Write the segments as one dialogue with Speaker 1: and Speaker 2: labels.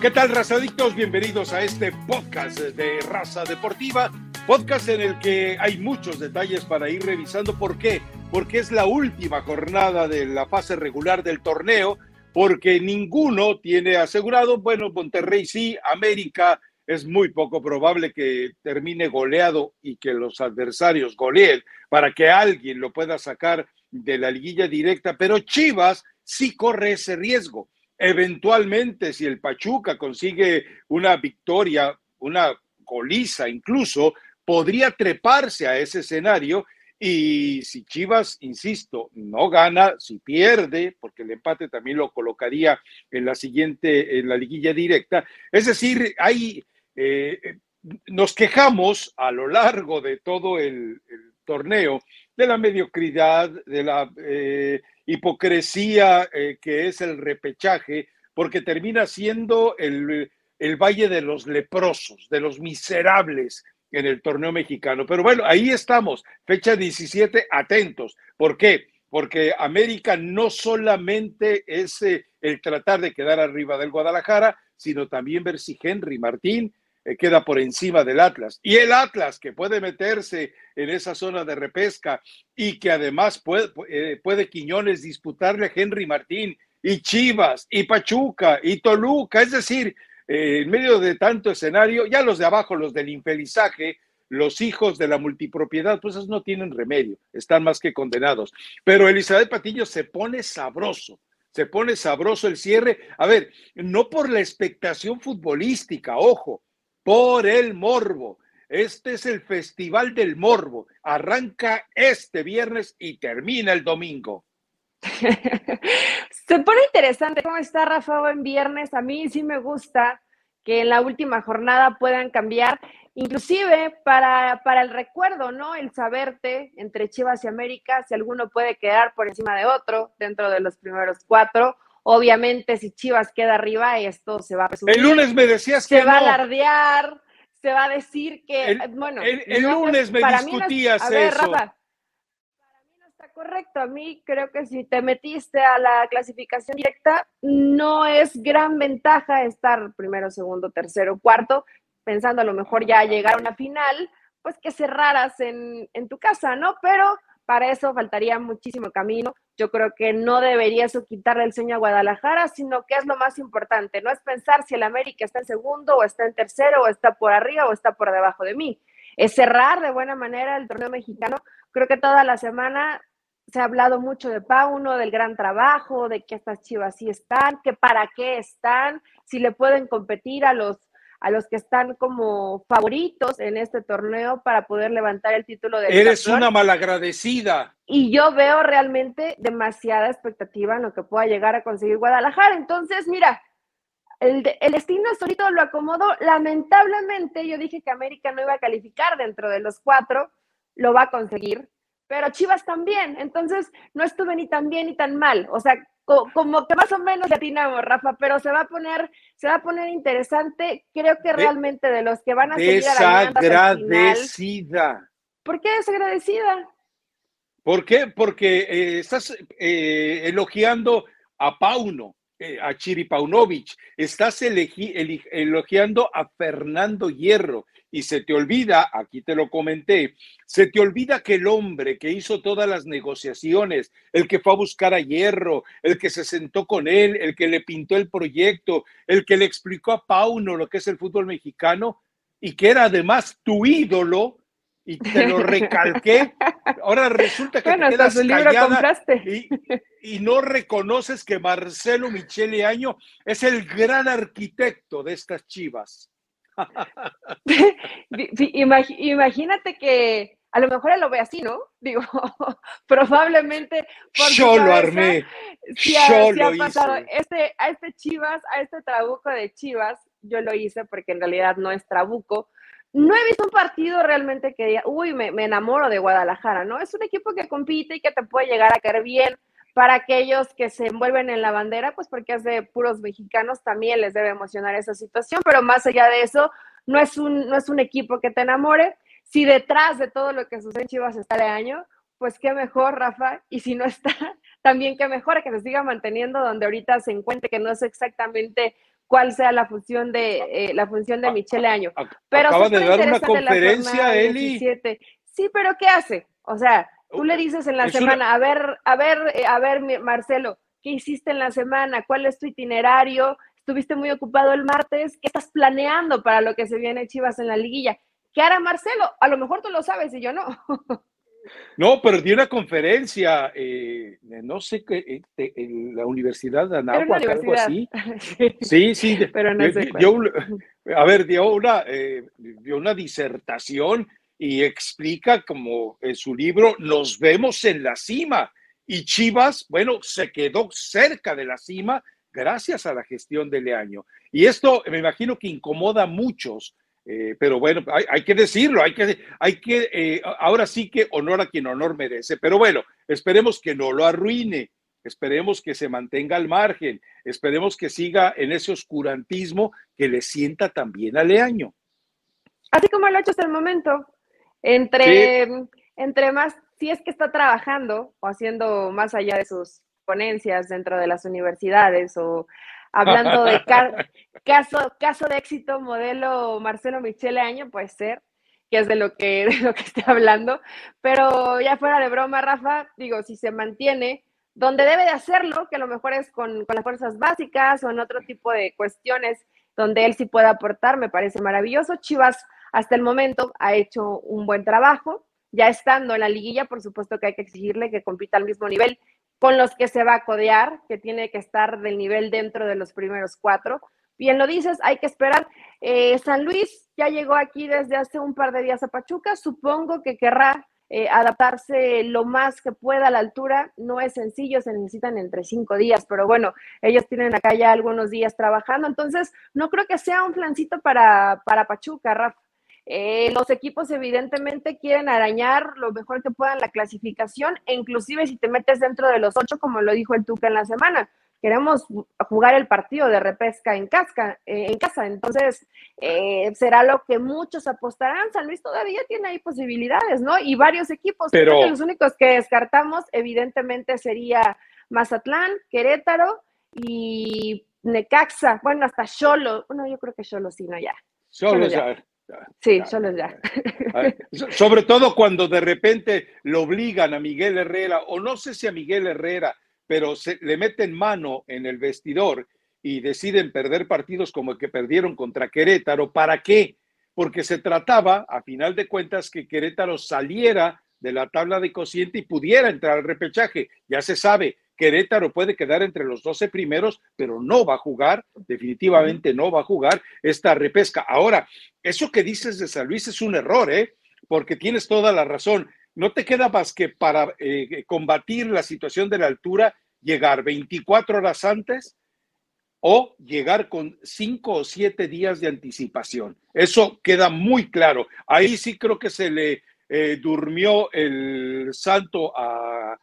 Speaker 1: ¿Qué tal, razadictos? Bienvenidos a este podcast de Raza Deportiva, podcast en el que hay muchos detalles para ir revisando. ¿Por qué? Porque es la última jornada de la fase regular del torneo, porque ninguno tiene asegurado, bueno, Monterrey sí, América es muy poco probable que termine goleado y que los adversarios goleen para que alguien lo pueda sacar de la liguilla directa, pero Chivas sí corre ese riesgo. Eventualmente, si el Pachuca consigue una victoria, una goliza incluso, podría treparse a ese escenario y si Chivas, insisto, no gana, si pierde, porque el empate también lo colocaría en la siguiente, en la liguilla directa, es decir, hay, eh, nos quejamos a lo largo de todo el, torneo de la mediocridad, de la eh, hipocresía eh, que es el repechaje, porque termina siendo el, el valle de los leprosos, de los miserables en el torneo mexicano. Pero bueno, ahí estamos, fecha 17, atentos. ¿Por qué? Porque América no solamente es eh, el tratar de quedar arriba del Guadalajara, sino también ver si Henry Martín queda por encima del Atlas. Y el Atlas, que puede meterse en esa zona de repesca y que además puede, eh, puede Quiñones disputarle a Henry Martín y Chivas y Pachuca y Toluca. Es decir, eh, en medio de tanto escenario, ya los de abajo, los del infelizaje, los hijos de la multipropiedad, pues esos no tienen remedio, están más que condenados. Pero Elizabeth Patiño se pone sabroso, se pone sabroso el cierre. A ver, no por la expectación futbolística, ojo, por el morbo. Este es el Festival del Morbo. Arranca este viernes y termina el domingo.
Speaker 2: Se pone interesante cómo está Rafa en viernes. A mí sí me gusta que en la última jornada puedan cambiar, inclusive para, para el recuerdo, ¿no? El saberte entre Chivas y América, si alguno puede quedar por encima de otro dentro de los primeros cuatro Obviamente, si Chivas queda arriba, esto se va a
Speaker 1: presumir. El lunes me decías
Speaker 2: que
Speaker 1: se
Speaker 2: va a alardear, se va a decir que, bueno,
Speaker 1: el, lunes me discutías eso. Rafa,
Speaker 2: para mí no está correcto. A mí creo que si te metiste a la clasificación directa, no es gran ventaja estar primero, segundo, tercero, cuarto, pensando a lo mejor ya llegar a una final, pues que cerraras en, en tu casa, ¿no? Pero para eso faltaría muchísimo camino. Yo creo que no debería eso quitarle el sueño a Guadalajara, sino que es lo más importante. No es pensar si el América está en segundo o está en tercero o está por arriba o está por debajo de mí. Es cerrar de buena manera el torneo mexicano. Creo que toda la semana se ha hablado mucho de Pauno, del gran trabajo, de que estas chivas sí están, que para qué están, si le pueden competir a los a los que están como favoritos en este torneo para poder levantar el título de
Speaker 1: Eres una malagradecida.
Speaker 2: Y yo veo realmente demasiada expectativa en lo que pueda llegar a conseguir Guadalajara. Entonces, mira, el, el destino solito lo acomodó. Lamentablemente, yo dije que América no iba a calificar dentro de los cuatro, lo va a conseguir, pero Chivas también. Entonces, no estuve ni tan bien ni tan mal. O sea, como que más o menos atinamos, Rafa, pero se va a poner, se va a poner interesante. Creo que realmente de los que van a seguir
Speaker 1: Desagradecida.
Speaker 2: ¿Por qué desagradecida?
Speaker 1: ¿Por qué? Porque eh, estás eh, elogiando a Pauno, eh, a Chiri Paunovic, estás elogiando a Fernando Hierro, y se te olvida, aquí te lo comenté, se te olvida que el hombre que hizo todas las negociaciones, el que fue a buscar a Hierro, el que se sentó con él, el que le pintó el proyecto, el que le explicó a Pauno lo que es el fútbol mexicano y que era además tu ídolo, y te lo recalqué. Ahora resulta que te quedas callada y, y, no reconoces que Marcelo Michele Año es el gran arquitecto de estas chivas.
Speaker 2: Imagínate que a lo mejor él lo ve así, ¿no? Digo, probablemente.
Speaker 1: Yo lo armé. yo lo Hice.
Speaker 2: Este, a este Chivas, a este trabuco de Chivas, yo lo hice porque en realidad no es trabuco. No he visto un partido realmente que diga, uy, me, me enamoro de Guadalajara, ¿no? Es un equipo que compite y que te puede llegar a caer bien para aquellos que se envuelven en la bandera, pues porque es de puros mexicanos, también les debe emocionar esa situación, pero más allá de eso, no es un, no es un equipo que te enamore. Si detrás de todo lo que sucede en Chivas está de año, pues qué mejor, Rafa, y si no está, también qué mejor que se siga manteniendo donde ahorita se encuentre, que no es exactamente cuál sea la función de eh, la función de Michele Año.
Speaker 1: Pero acaba de dar una conferencia, Eli.
Speaker 2: Sí, pero ¿qué hace? O sea, tú le dices en la semana, a ver, a ver, eh, a ver, Marcelo, ¿qué hiciste en la semana? ¿Cuál es tu itinerario? ¿Estuviste muy ocupado el martes? ¿Qué estás planeando para lo que se viene Chivas en la liguilla? ¿Qué hará Marcelo? A lo mejor tú lo sabes y yo no.
Speaker 1: No, pero una conferencia, eh, no sé qué, eh, en la Universidad de Anáhuac, algo así. Sí, sí, pero no sé a ver, dio una, eh, dio una disertación y explica como en su libro, nos vemos en la cima. Y Chivas, bueno, se quedó cerca de la cima gracias a la gestión de Leaño. Y esto me imagino que incomoda a muchos eh, pero bueno, hay, que decirlo, hay que, hay que eh, ahora sí que honor a quien honor merece. Pero bueno, esperemos que no lo arruine, esperemos que se mantenga al margen, esperemos que siga en ese oscurantismo que le sienta también a Leaño.
Speaker 2: Así como lo ha hecho hasta el momento, entre, entre más, si es que está trabajando o haciendo más allá de sus ponencias dentro de las universidades o hablando de caso, caso de éxito, modelo Marcelo Michele Año, puede ser, que es de lo que, de lo que estoy hablando, pero ya fuera de broma, Rafa, digo, si se mantiene donde debe de hacerlo, que a lo mejor es con, con las fuerzas básicas o en otro tipo de cuestiones donde él sí pueda aportar, me parece maravilloso. Chivas hasta el momento ha hecho un buen trabajo, ya estando en la liguilla, por supuesto que hay que exigirle que compita al mismo nivel con los que se va a codear, que tiene que estar del nivel dentro de los primeros cuatro. Bien lo dices, hay que esperar. Eh, San Luis ya llegó aquí desde hace un par de días a Pachuca, supongo que querrá eh, adaptarse lo más que pueda a la altura. No es sencillo, se necesitan entre cinco días, pero bueno, ellos tienen acá ya algunos días trabajando, entonces no creo que sea un plancito para, para Pachuca, Rafa. Eh, los equipos evidentemente quieren arañar lo mejor que puedan la clasificación e inclusive si te metes dentro de los ocho, como lo dijo el Tuca en la semana, queremos jugar el partido de repesca en, casca, eh, en casa. Entonces, eh, será lo que muchos apostarán. San Luis todavía tiene ahí posibilidades, ¿no? Y varios equipos. Pero los únicos que descartamos, evidentemente, sería Mazatlán, Querétaro y Necaxa. Bueno, hasta Cholo. Bueno, yo creo que Cholo sí, no ya.
Speaker 1: Cholo ya.
Speaker 2: Sí, solo ya.
Speaker 1: Sobre todo cuando de repente lo obligan a Miguel Herrera, o no sé si a Miguel Herrera, pero se, le meten mano en el vestidor y deciden perder partidos como el que perdieron contra Querétaro. ¿Para qué? Porque se trataba, a final de cuentas, que Querétaro saliera de la tabla de cociente y pudiera entrar al repechaje. Ya se sabe, Querétaro puede quedar entre los 12 primeros, pero no va a jugar, definitivamente no va a jugar esta repesca. Ahora, eso que dices de San Luis es un error, ¿eh? Porque tienes toda la razón. No te queda más que para eh, combatir la situación de la altura, llegar 24 horas antes o llegar con cinco o siete días de anticipación. Eso queda muy claro. Ahí sí creo que se le eh, durmió el santo a,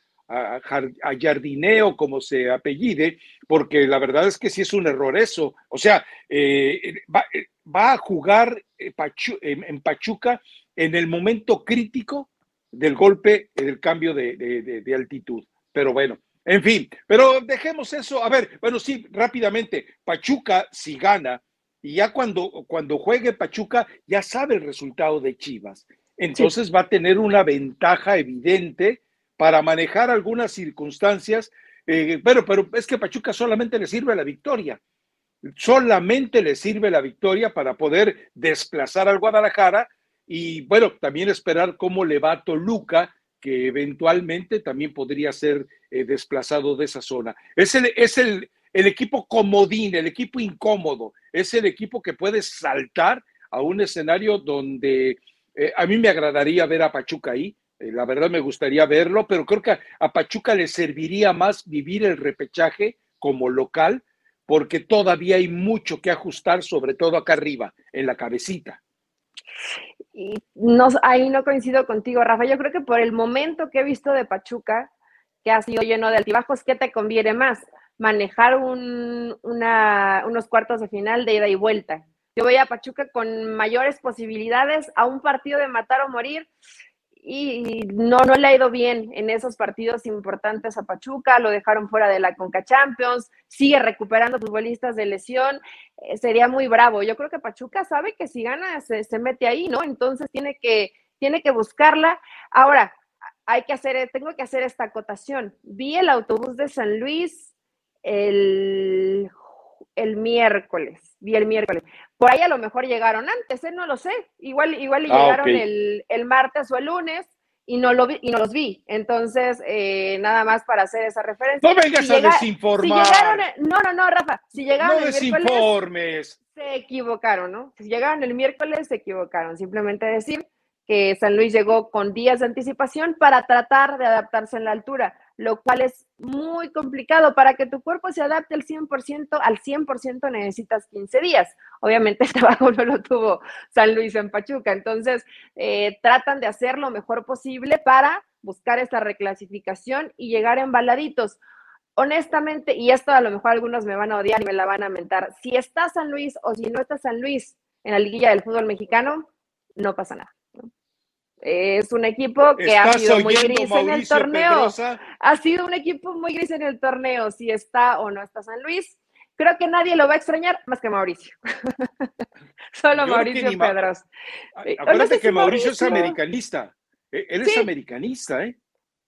Speaker 1: Jardineo, como se apellide, porque la verdad es que sí es un error eso. O sea, eh, va, a jugar eh, en Pachuca en el momento crítico del golpe, del cambio de, altitud. Pero bueno, en fin, pero dejemos eso. A ver, bueno, sí, rápidamente, Pachuca si gana, y ya cuando, cuando juegue Pachuca, ya sabe el resultado de Chivas. Entonces va a tener una ventaja evidente para manejar algunas circunstancias. Eh, pero, pero es que Pachuca solamente le sirve la victoria. Solamente le sirve la victoria para poder desplazar al Guadalajara y, bueno, también esperar cómo le va a Toluca, que eventualmente también podría ser eh, desplazado de esa zona. Es el, es el, el equipo comodín, el equipo incómodo, es el equipo que puede saltar a un escenario donde eh, a mí me agradaría ver a Pachuca ahí, eh, la verdad me gustaría verlo, pero creo que a Pachuca le serviría más vivir el repechaje como local, porque todavía hay mucho que ajustar, sobre todo acá arriba, en la cabecita.
Speaker 2: Y no, ahí no coincido contigo, Rafa. Yo creo que por el momento que he visto de Pachuca, que ha sido lleno de altibajos, ¿qué te conviene más? Manejar un, unos cuartos de final de ida y vuelta. Yo voy a Pachuca con mayores posibilidades a un partido de matar o morir y no, no le ha ido bien en esos partidos importantes a Pachuca, lo dejaron fuera de la Conca Champions, sigue recuperando futbolistas de lesión, eh, sería muy bravo. Yo creo que Pachuca sabe que si gana se, se, mete ahí, ¿no? Entonces tiene que, tiene que buscarla. Ahora, hay que hacer, tengo que hacer esta acotación. Vi el autobús de San Luis el, el miércoles, vi el miércoles. Por ahí a lo mejor llegaron antes, ¿eh? no lo sé. Igual, igual ah, llegaron el, el, martes o el lunes y no, lo vi, y no los vi. Entonces, eh, nada más para hacer esa referencia.
Speaker 1: No vengas a desinformar.
Speaker 2: no, no, no, Rafa. Si llegaron
Speaker 1: no el desinformes.
Speaker 2: se equivocaron, ¿no? Si llegaron el miércoles, se equivocaron. Simplemente decir que San Luis llegó con días de anticipación para tratar de adaptarse en la altura, lo cual es muy complicado. Para que tu cuerpo se adapte al 100%, al 100% necesitas 15 días. Obviamente el trabajo no lo tuvo San Luis en Pachuca, entonces eh, tratan de hacer lo mejor posible para buscar esta reclasificación y llegar embaladitos. Honestamente, y esto a lo mejor algunos me van a odiar y me la van a mentar, si está San Luis o si no está San Luis en la liguilla del fútbol mexicano, no pasa nada. Es un equipo que ha sido muy gris en el torneo. Ha sido un equipo muy gris en el torneo, si está o no está San Luis. Creo que nadie lo va a extrañar más que Mauricio. Solo Mauricio Pedros.
Speaker 1: Acuérdate que Mauricio es americanista. Él es americanista, ¿eh?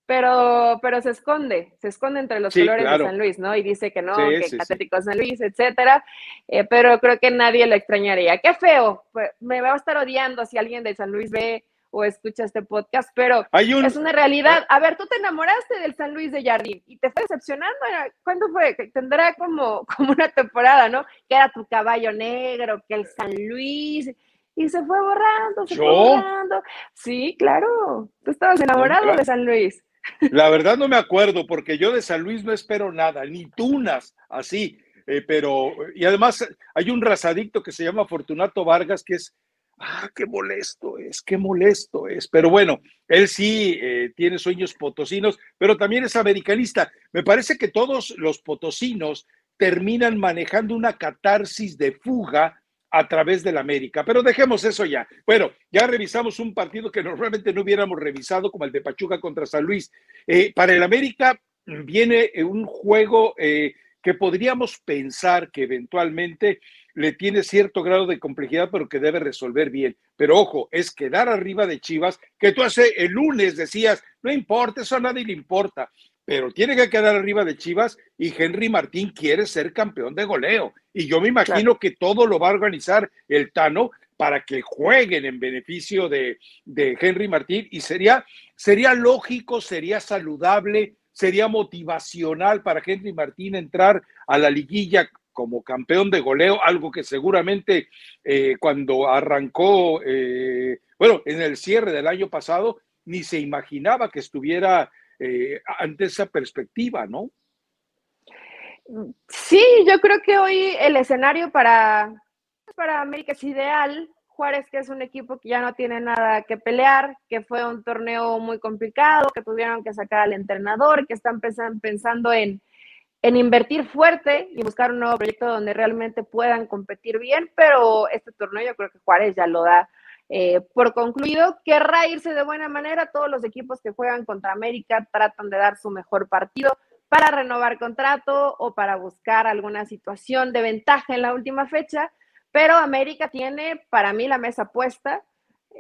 Speaker 2: Pero, pero se esconde, se esconde entre los colores de San Luis, ¿no? Y dice que no, que sí, Atlético San Luis, etcétera. Eh, pero creo que nadie lo extrañaría. Qué feo, pues, me va a estar odiando si alguien de San Luis ve o escucha este podcast, pero es una realidad. A ver, tú te enamoraste del San Luis de Jardín y te fue decepcionando. ¿Cuándo fue? Tendrá como, como una temporada, ¿no? Que era tu caballo negro, que el San Luis. Y se fue borrando, se fue borrando. Sí, claro. Tú estabas enamorado de San Luis.
Speaker 1: La verdad no me acuerdo, porque yo de San Luis no espero nada, ni tunas, así. Eh, pero, y además hay un razadicto que se llama Fortunato Vargas, que es ah, qué molesto es, qué molesto es. Pero bueno, él sí eh, tiene sueños potosinos, pero también es americanista. Me parece que todos los potosinos terminan manejando una catarsis de fuga a través de la América. Pero dejemos eso ya. Bueno, ya revisamos un partido que normalmente no hubiéramos revisado, como el de Pachuca contra San Luis. Eh, para el América viene un juego eh, que podríamos pensar que eventualmente le tiene cierto grado de complejidad, pero que debe resolver bien. Pero ojo, es quedar arriba de Chivas, que tú hace el lunes decías, no importa, eso a nadie le importa, pero tiene que quedar arriba de Chivas y Henry Martín quiere ser campeón de goleo. Y yo me imagino que todo lo va a organizar el Tano para que jueguen en beneficio de, de Henry Martín y sería, sería lógico, sería saludable, sería motivacional para Henry Martín entrar a la liguilla como campeón de goleo, algo que seguramente eh, cuando arrancó, eh, bueno, en el cierre del año pasado, ni se imaginaba que estuviera eh, ante esa perspectiva, ¿no?
Speaker 2: Sí, yo creo que hoy el escenario para, para América es ideal. Juárez, que es un equipo que ya no tiene nada que pelear, que fue un torneo muy complicado, que tuvieron que sacar al entrenador, que están pensando en, en invertir fuerte y buscar un nuevo proyecto donde realmente puedan competir bien, pero este torneo yo creo que Juárez ya lo da eh, por concluido. Querrá irse de buena manera, todos los equipos que juegan contra América tratan de dar su mejor partido para renovar contrato o para buscar alguna situación de ventaja en la última fecha, pero América tiene para mí la mesa puesta.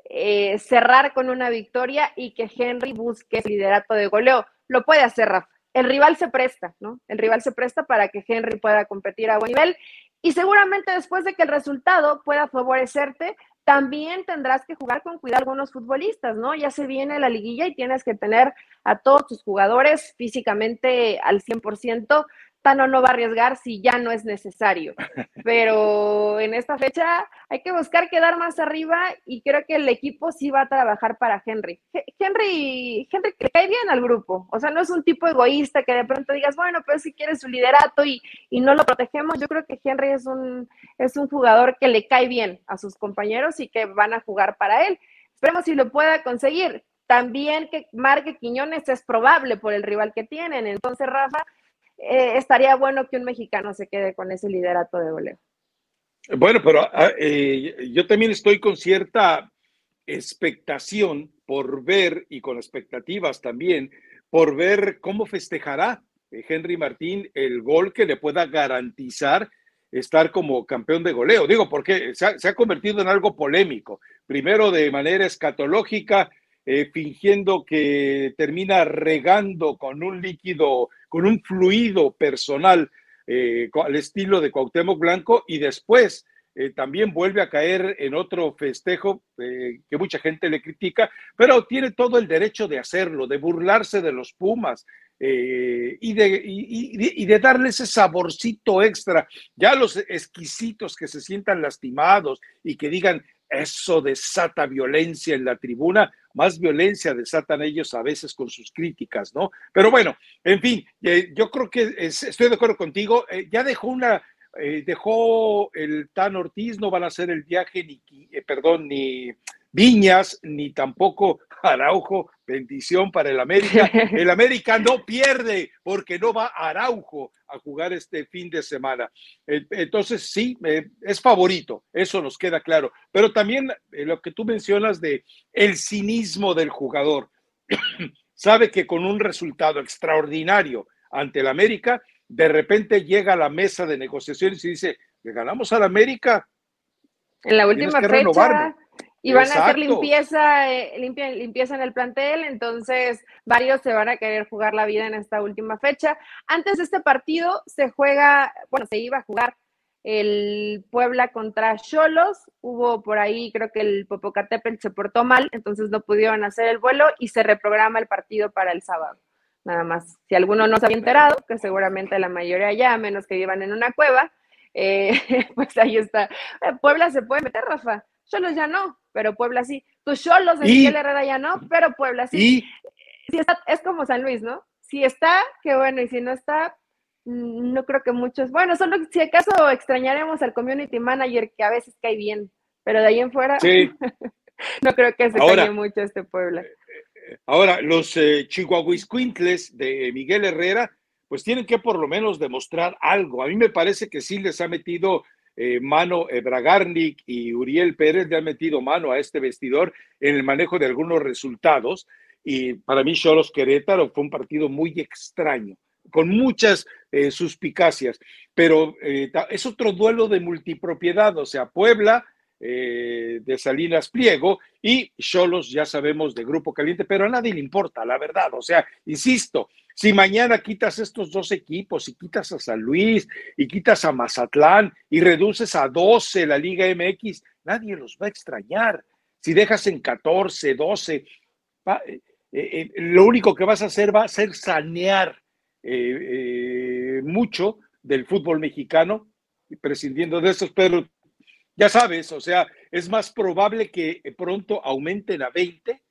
Speaker 2: Eh, cerrar con una victoria y que Henry busque el liderato de goleo. Lo puede hacer Rafa el rival se presta, ¿no? El rival se presta para que Henry pueda competir a buen nivel y seguramente después de que el resultado pueda favorecerte, también tendrás que jugar con cuidado algunos futbolistas, ¿no? Ya se viene la liguilla y tienes que tener a todos tus jugadores físicamente al 100%, Tano no va a arriesgar si ya no es necesario. Pero en esta fecha hay que buscar quedar más arriba y creo que el equipo sí va a trabajar para Henry. Henry, Henry le cae bien al grupo. O sea, no es un tipo egoísta que de pronto digas, bueno, pero si quiere su liderato y, y no lo protegemos. Yo creo que Henry es un, es un jugador que le cae bien a sus compañeros y que van a jugar para él. Esperemos si lo pueda conseguir. También que marque Quiñones es probable por el rival que tienen. Entonces, Rafa, eh, estaría bueno que un mexicano se quede con ese liderato de goleo.
Speaker 1: Bueno, pero ah, eh, yo también estoy con cierta expectación por ver y con expectativas también por ver cómo festejará Henry Martín el gol que le pueda garantizar estar como campeón de goleo. Digo, porque se ha, convertido en algo polémico. Primero de manera escatológica, eh, fingiendo que termina regando con un líquido, con un fluido personal eh, al estilo de Cuauhtémoc Blanco y después eh, también vuelve a caer en otro festejo que mucha gente le critica, pero tiene todo el derecho de hacerlo, de burlarse de los Pumas, y, de, y, de, darle ese saborcito extra, ya los exquisitos que se sientan lastimados y que digan, eso desata violencia en la tribuna, más violencia desatan ellos a veces con sus críticas, ¿no? Pero bueno, en fin, eh, yo creo que estoy de acuerdo contigo, eh, ya dejó una, dejó el Tan Ortiz, no van a hacer el viaje ni, perdón, ni Viñas, ni tampoco Araujo, bendición para el América. El América no pierde porque no va Araujo a jugar este fin de semana. Entonces, sí, es favorito, eso nos queda claro. Pero también eh, lo que tú mencionas de el cinismo del jugador. Sabe que con un resultado extraordinario ante el América, de repente llega a la mesa de negociaciones y dice, le ganamos al América.
Speaker 2: En la última fecha y van a hacer limpieza, eh, limpieza en el plantel, entonces varios se van a querer jugar la vida en esta última fecha. Antes de este partido se juega, bueno, se iba a jugar el Puebla contra Cholos, hubo por ahí, creo que el Popocatépetl se portó mal, entonces no pudieron hacer el vuelo y se reprograma el partido para el sábado. Nada más, si alguno no se había enterado, que seguramente la mayoría ya, a menos que vivan en una cueva, eh, pues ahí está. Eh, Puebla se puede meter, Rafa. Cholos ya no, pero Puebla sí. Tus Cholos de Miguel Herrera ya no, pero Puebla sí. es como San Luis, ¿no? Si está, qué bueno, y si no está, mm, no creo que muchos. Bueno, solo si acaso extrañaremos al community manager que a veces cae bien, pero de ahí en fuera, no creo que se extrañe mucho este Puebla. Eh,
Speaker 1: eh, ahora, los eh, Chihuahuiscuintles de Miguel Herrera, pues tienen que por lo menos demostrar algo. A mí me parece que sí les ha metido eh, mano eh, Bragarnik y Uriel Pérez le han metido mano a este vestidor en el manejo de algunos resultados. Y para mí, Cholos Querétaro fue un partido muy extraño, con muchas eh, suspicacias, pero es otro duelo de multipropiedad, o sea, Puebla. de Salinas Pliego y Cholos, ya sabemos, de Grupo Caliente, pero a nadie le importa, la verdad. O sea, insisto, si mañana quitas estos dos equipos y quitas a San Luis y quitas a Mazatlán y reduces a 12 la Liga MX, nadie los va a extrañar. Si dejas en 14, 12, eh, eh, eh, lo único que vas a hacer va a ser sanear mucho del fútbol mexicano, prescindiendo de estos, pero ya sabes, o sea, es más probable que pronto aumenten a 20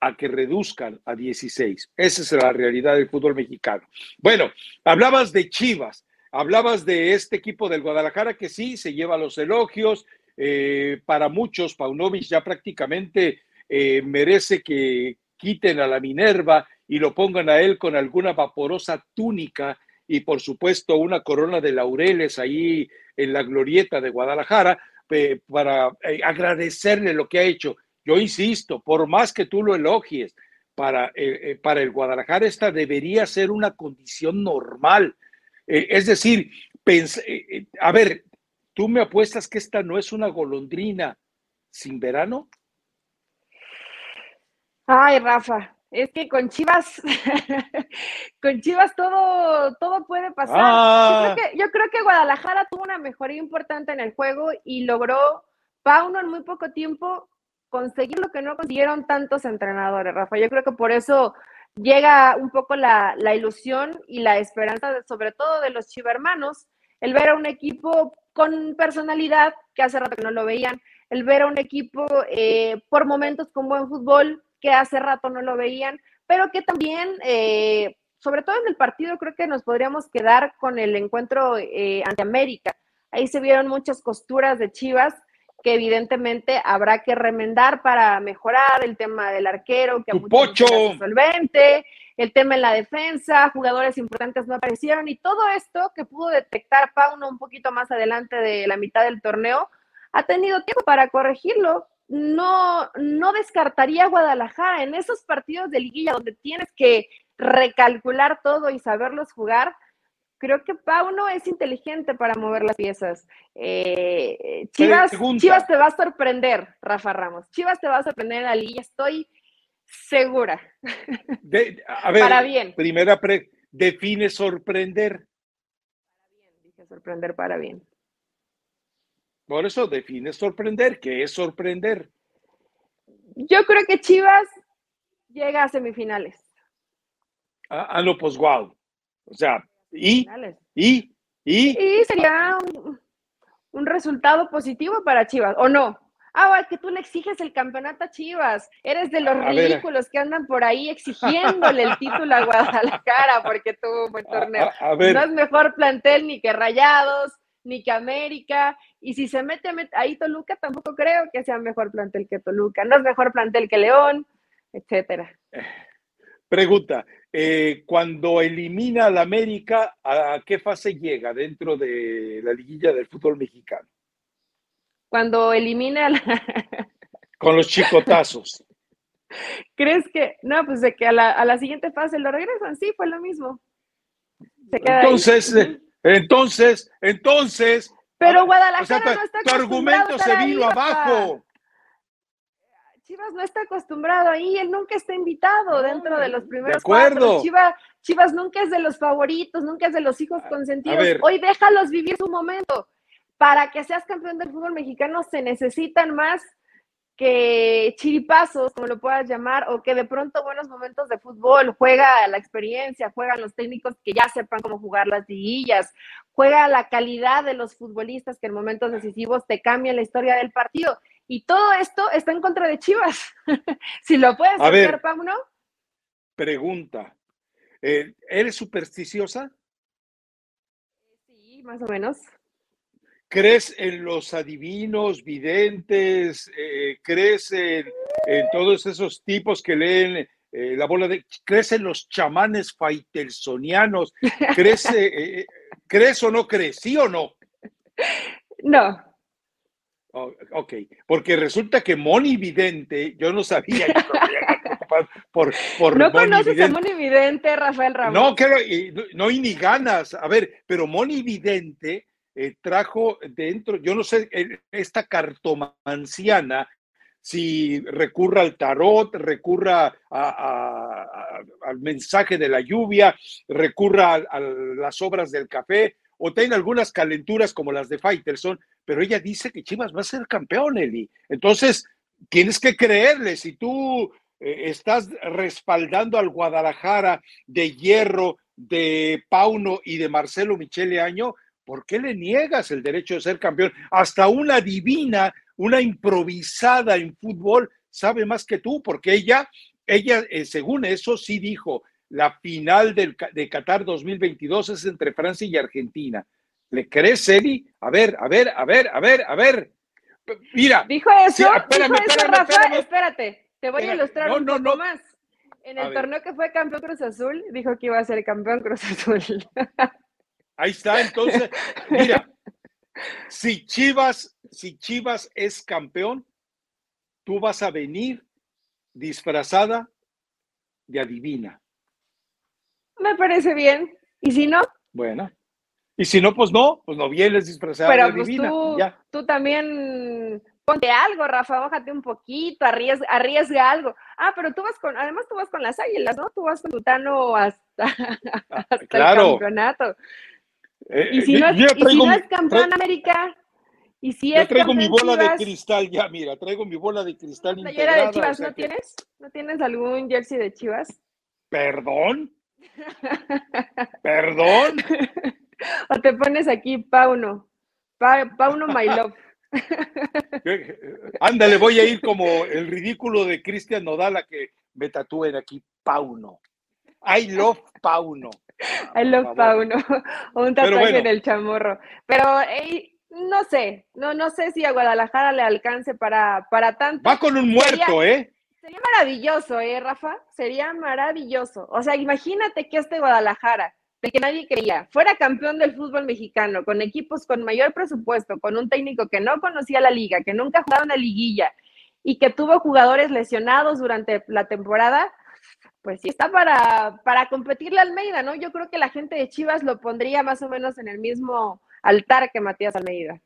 Speaker 1: a que reduzcan a 16. Esa es la realidad del fútbol mexicano. Bueno, hablabas de Chivas, hablabas de este equipo del Guadalajara que sí se lleva los elogios. Eh, para muchos, Paunovic ya prácticamente eh, merece que quiten a la Minerva y lo pongan a él con alguna vaporosa túnica y por supuesto una corona de laureles ahí en la glorieta de Guadalajara eh, para agradecerle lo que ha hecho. Yo insisto, por más que tú lo elogies, para, eh, eh, para el Guadalajara esta debería ser una condición normal. Eh, es decir, a ver, ¿tú me apuestas que esta no es una golondrina sin verano?
Speaker 2: Ay, Rafa, es que con Chivas, con Chivas todo, todo puede pasar. Yo, creo que, yo, creo que, Guadalajara tuvo una mejoría importante en el juego y logró Pauno en muy poco tiempo conseguir lo que no consiguieron tantos entrenadores, Rafa. Yo creo que por eso llega un poco la, ilusión y la esperanza, sobre todo de los chivermanos, el ver a un equipo con personalidad, que hace rato que no lo veían, el ver a un equipo eh, por momentos con buen fútbol, que hace rato no lo veían, pero que también, eh, sobre todo en el partido, creo que nos podríamos quedar con el encuentro eh, ante América. Ahí se vieron muchas costuras de Chivas que evidentemente habrá que remendar para mejorar el tema del arquero, que a
Speaker 1: muchos
Speaker 2: solvente, el tema en la defensa, jugadores importantes no aparecieron y todo esto que pudo detectar Pauno un poquito más adelante de la mitad del torneo, ha tenido tiempo para corregirlo no, no descartaría a Guadalajara en esos partidos de liguilla donde tienes que recalcular todo y saberlos jugar. Creo que Pauno es inteligente para mover las piezas. Eh, Chivas, Chivas te va a sorprender, Rafa Ramos. Chivas te va a sorprender en la estoy segura.
Speaker 1: a ver, para bien. Primera pre, define sorprender.
Speaker 2: Para bien, dije sorprender para bien.
Speaker 1: Por eso define sorprender. ¿Qué es sorprender?
Speaker 2: Yo creo que Chivas llega a semifinales.
Speaker 1: Ah, ah no, pues wow. O sea, y, y, y.
Speaker 2: Y sería un, resultado positivo para Chivas, ¿o no? Ah, que tú le exiges el campeonato a Chivas. Eres de los ridículos que andan por ahí exigiéndole el título a Guadalajara porque tuvo un buen torneo. no es mejor plantel ni que Rayados, ni que América. Y si se mete ahí Toluca, tampoco creo que sea mejor plantel que Toluca. No es mejor plantel que León, etcétera.
Speaker 1: Pregunta, eh, cuando elimina al América, ¿a qué fase llega dentro de la liguilla del fútbol mexicano?
Speaker 2: Cuando elimina la...
Speaker 1: Con los chicotazos.
Speaker 2: ¿Crees que, no, pues de que a la, siguiente fase lo regresan? Sí, fue lo mismo.
Speaker 1: Entonces, entonces, entonces.
Speaker 2: Pero Guadalajara no está
Speaker 1: Tu argumento se vino abajo.
Speaker 2: Chivas no está acostumbrado ahí, él nunca está invitado dentro de los primeros de cuatro. Chivas, Chivas nunca es de los favoritos, nunca es de los hijos consentidos. Hoy déjalos vivir su momento. Para que seas campeón del fútbol mexicano se necesitan más que chiripazos, como lo puedas llamar, o que de pronto buenos momentos de fútbol, juega la experiencia, juegan los técnicos que ya sepan cómo jugar las liguillas, juega la calidad de los futbolistas que en momentos decisivos te cambian la historia del partido. Y todo esto está en contra de Chivas. si lo puedes hacer, Pauno.
Speaker 1: Pregunta. Eh, ¿Eres supersticiosa?
Speaker 2: Sí, más o menos.
Speaker 1: ¿Crees en los adivinos, videntes? Eh, ¿Crees en, todos esos tipos que leen eh, la bola de... ¿Crees en los chamanes faitelsonianos? ¿Crees, eh, ¿Crees o no crees? ¿Sí o no?
Speaker 2: No.
Speaker 1: Oh, ok, porque resulta que Moni Vidente, yo no sabía
Speaker 2: por, por No conoces a Moni Vidente, Rafael Ramos.
Speaker 1: No, quiero, no, y ni ganas. A ver, pero Moni Vidente eh, trajo dentro, yo no sé, esta cartomanciana, si recurra al tarot, recurra al mensaje de la lluvia, recurra a, las obras del café, o tiene algunas calenturas como las de Faitelson, pero ella dice que Chivas va a ser campeón, Eli. Entonces, tienes que creerle, si tú eh, estás respaldando al Guadalajara de Hierro, de Pauno y de Marcelo Michele Año, ¿por qué le niegas el derecho de ser campeón? Hasta una divina, una improvisada en fútbol sabe más que tú, porque ella, ella, eh, según eso, sí dijo, la final del, de Qatar 2022 es entre Francia y Argentina. ¿Le crees, Eli? A ver, a ver, a ver, a ver, a ver. Mira.
Speaker 2: Dijo eso, dijo eso, Rafa, espérate, te voy a ilustrar un poco más. En el torneo que fue campeón Cruz Azul, dijo que iba a ser campeón Cruz Azul.
Speaker 1: Ahí está, entonces, mira, si Chivas, si Chivas es campeón, tú vas a venir disfrazada de adivina.
Speaker 2: Me parece bien. ¿Y si no?
Speaker 1: Bueno. Y si no, pues no, pues no vienes disfrazada de pues adivina.
Speaker 2: Tú, tú también ponte algo, Rafa, bájate un poquito, arriesga, arriesga, algo. Ah, pero tú vas con, además tú vas con las águilas, ¿no? Tú vas con Tutano hasta, hasta el campeonato. Eh, y si, no es, campeón América, y si
Speaker 1: es traigo mi bola de cristal, ya, mira, traigo mi bola de cristal
Speaker 2: integrada. de Chivas no tienes? ¿No tienes algún jersey de Chivas?
Speaker 1: ¿Perdón? ¿Perdón?
Speaker 2: o te pones aquí Pauno, Pauno My Love.
Speaker 1: Ándale, voy a ir como el ridículo de Cristian Nodal a que me tatúen aquí Pauno. I love Pauno.
Speaker 2: I love Pauno. un tatuaje en el chamorro. Pero no sé, no, no sé si a Guadalajara le alcance para, para tanto.
Speaker 1: Va con un muerto, ¿eh?
Speaker 2: Sería maravilloso, ¿eh, Rafa? Sería maravilloso. O sea, imagínate que este Guadalajara, de que nadie creía, fuera campeón del fútbol mexicano, con equipos con mayor presupuesto, con un técnico que no conocía la liga, que nunca jugaba una liguilla, y que tuvo jugadores lesionados durante la temporada, pues sí está para, para competirle a Almeida, ¿no? Yo creo que la gente de Chivas lo pondría más o menos en el mismo altar que Matías Almeida.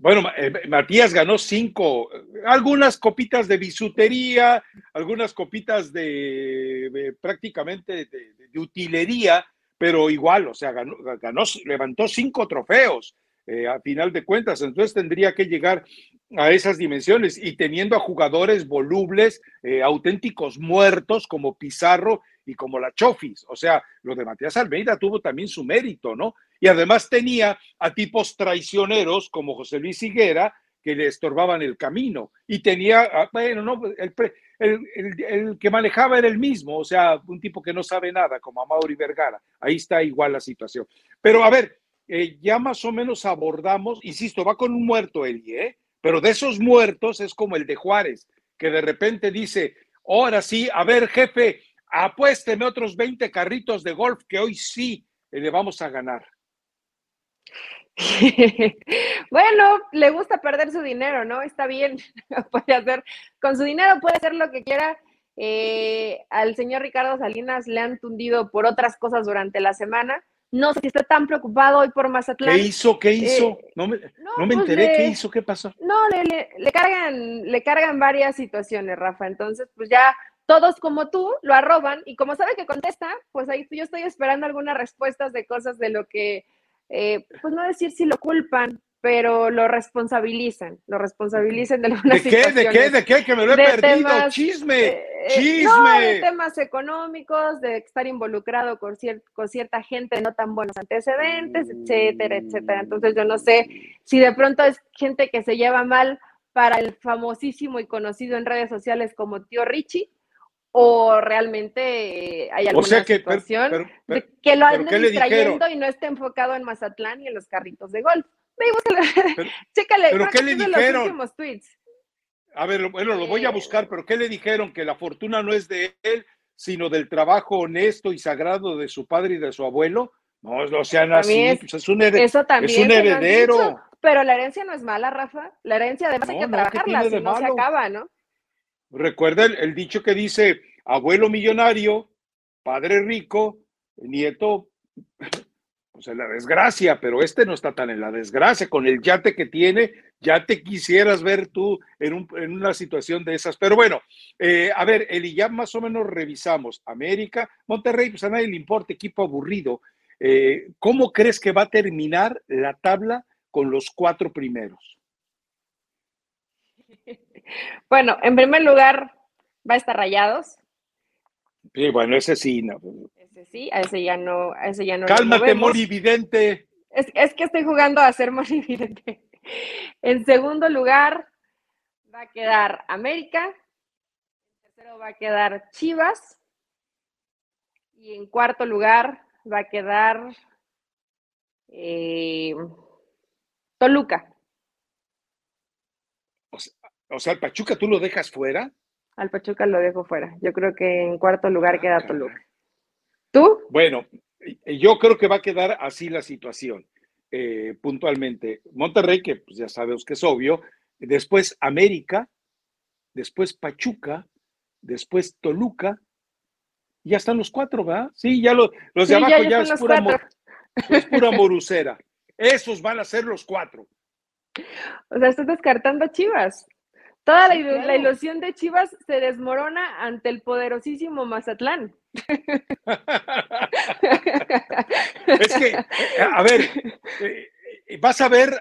Speaker 1: Bueno, eh, Matías ganó cinco, algunas copitas de bisutería, algunas copitas de, prácticamente de, utilería, pero igual, o sea, ganó, ganó levantó cinco trofeos eh, a final de cuentas, entonces tendría que llegar a esas dimensiones y teniendo a jugadores volubles, eh, auténticos muertos como Pizarro y como la Chofis. O sea, lo de Matías Almeida tuvo también su mérito, ¿no? Y además tenía a tipos traicioneros como José Luis Higuera que le estorbaban el camino. Y tenía, ah, bueno, no, el, el, que manejaba era el mismo, o sea, un tipo que no sabe nada, como Mauri Vergara. Ahí está igual la situación. Pero a ver, eh, ya más o menos abordamos, insisto, va con un muerto Eli, ¿eh? Pero de esos muertos es como el de Juárez, que de repente dice, ahora sí, a ver, jefe, apuésteme otros 20 carritos de golf que hoy sí le vamos a ganar.
Speaker 2: bueno, le gusta perder su dinero, ¿no? Está bien, puede hacer, con su dinero puede hacer lo que quiera. Eh, al señor Ricardo Salinas le han tundido por otras cosas durante la semana. No sé si está tan preocupado hoy por Mazatlán.
Speaker 1: ¿Qué hizo? ¿Qué hizo? Eh, no me, no, me pues enteré. ¿Qué hizo? ¿Qué pasó?
Speaker 2: No, le, le, cargan, le cargan varias situaciones, Rafa. Entonces, pues ya todos como tú lo arroban y como sabe que contesta, pues ahí yo estoy esperando algunas respuestas de cosas de lo que, eh, pues no decir si lo culpan, pero lo responsabilizan, lo responsabilizan de alguna
Speaker 1: ¿De qué? ¿De qué? ¿De qué? Que me lo he perdido. chisme, eh, chisme.
Speaker 2: No, de temas económicos, de estar involucrado con, con cierta gente no tan buenos antecedentes, etcétera, etcétera. Entonces yo no sé si de pronto es gente que se lleva mal para el famosísimo y conocido en redes sociales como tío Richie, o realmente eh, hay alguna situación que lo ande distrayendo y no esté enfocado en Mazatlán y en los carritos de golf. Chécale,
Speaker 1: ¿pero qué le dijeron? A ver, bueno, lo voy a buscar, pero ¿qué le dijeron? Que la fortuna no es de él, sino del trabajo honesto y sagrado de su padre y de su abuelo. No, no sean así, es, pues es, un, eso también es un heredero.
Speaker 2: pero la herencia no es mala, Rafa. La herencia además hay que trabajarla, si no se acaba, ¿no?
Speaker 1: Recuerda el, dicho que dice, abuelo millonario, padre rico, nieto pues en la desgracia, pero este no está tan en la desgracia, con el yate que tiene, ya te quisieras ver tú en, una situación de esas. Pero bueno, eh, a ver, Eli, ya más o menos revisamos América, Monterrey, pues a nadie le importa, equipo aburrido. Eh, ¿Cómo crees que va a terminar la tabla con los cuatro primeros?
Speaker 2: Bueno, en primer lugar, va a estar Rayados.
Speaker 1: Sí, bueno, ese sí, no.
Speaker 2: Ese sí, a ese ya no, a ese ya no.
Speaker 1: Cálmate, morividente.
Speaker 2: Es, es que estoy jugando a ser morividente. En segundo lugar, va a quedar América. En tercero va a quedar Chivas. Y en cuarto lugar va a quedar eh, Toluca.
Speaker 1: O sea, al Pachuca tú lo dejas fuera.
Speaker 2: Al Pachuca lo dejo fuera. Yo creo que en cuarto lugar queda Toluca. ¿Tú?
Speaker 1: Bueno, yo creo que va a quedar así la situación, eh, puntualmente. Monterrey, que pues ya sabemos que es obvio, después América, después Pachuca, después Toluca, ya están los cuatro, ¿verdad? Sí, ya los de abajo ya, es, pura es pura morucera. Esos van a ser los cuatro.
Speaker 2: O sea, estás descartando a Chivas. Toda la, ilusión de Chivas se desmorona ante el poderosísimo Mazatlán.
Speaker 1: es que, eh, a ver, eh, eh, vas a ver,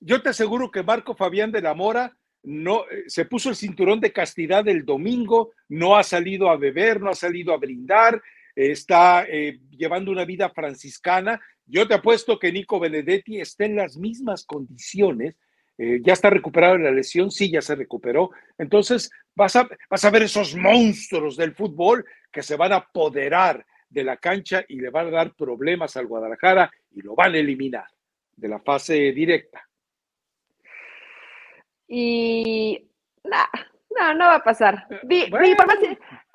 Speaker 1: yo te aseguro que Marco Fabián de la Mora no se puso el cinturón de castidad el domingo, no ha salido a beber, no ha salido a brindar, está llevando una vida franciscana. Yo te apuesto que Nico Benedetti está en las mismas condiciones eh, ya está recuperado de la lesión, sí, ya se recuperó. Entonces, vas a, vas a ver esos monstruos del fútbol que se van a apoderar de la cancha y le van a dar problemas al Guadalajara y lo van a eliminar de la fase directa.
Speaker 2: Y no, no va a pasar. Vi,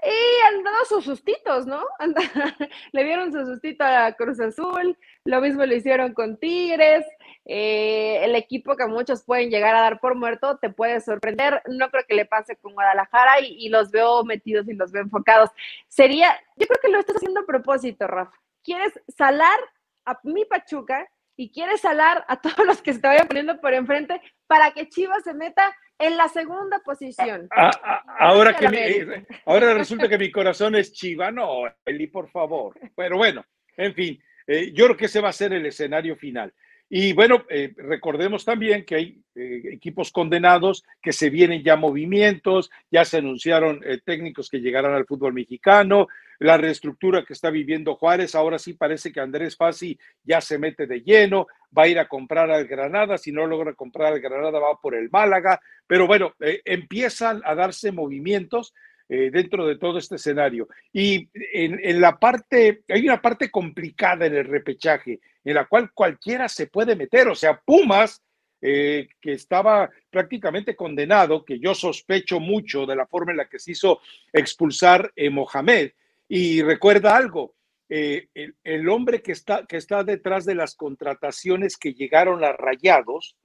Speaker 2: y han dado sus sustitos, ¿no? le dieron su sustito a Cruz Azul, lo mismo lo hicieron con Tigres, eh, el equipo que muchos pueden llegar a dar por muerto te puede sorprender. No creo que le pase con Guadalajara y, los veo metidos y los veo enfocados. Sería, yo creo que lo estás haciendo a propósito, Rafa. Quieres salar a mi Pachuca y quieres salar a todos los que se te vayan poniendo por enfrente para que Chivas se meta en la segunda posición.
Speaker 1: Ah, ah, ah, ahora, que ahora resulta que mi corazón es Chiva, no, Eli, por favor. Pero bueno, en fin, eh, yo creo que ese va a ser el escenario final. Y bueno, eh, recordemos también que hay eh, equipos condenados, que se vienen ya movimientos, ya se anunciaron eh, técnicos que llegarán al fútbol mexicano, la reestructura que está viviendo Juárez, ahora sí parece que Andrés Fassi ya se mete de lleno, va a ir a comprar al Granada, si no logra comprar al Granada va por el Málaga, pero bueno, empiezan a darse movimientos. Dentro de todo este escenario. Y en, en, la parte, hay una parte complicada en el repechaje, en la cual cualquiera se puede meter. O sea, Pumas, eh, que estaba prácticamente condenado, que yo sospecho mucho de la forma en la que se hizo expulsar eh, Mohamed. Y recuerda algo, eh, el, hombre que está, que está detrás de las contrataciones que llegaron a Rayados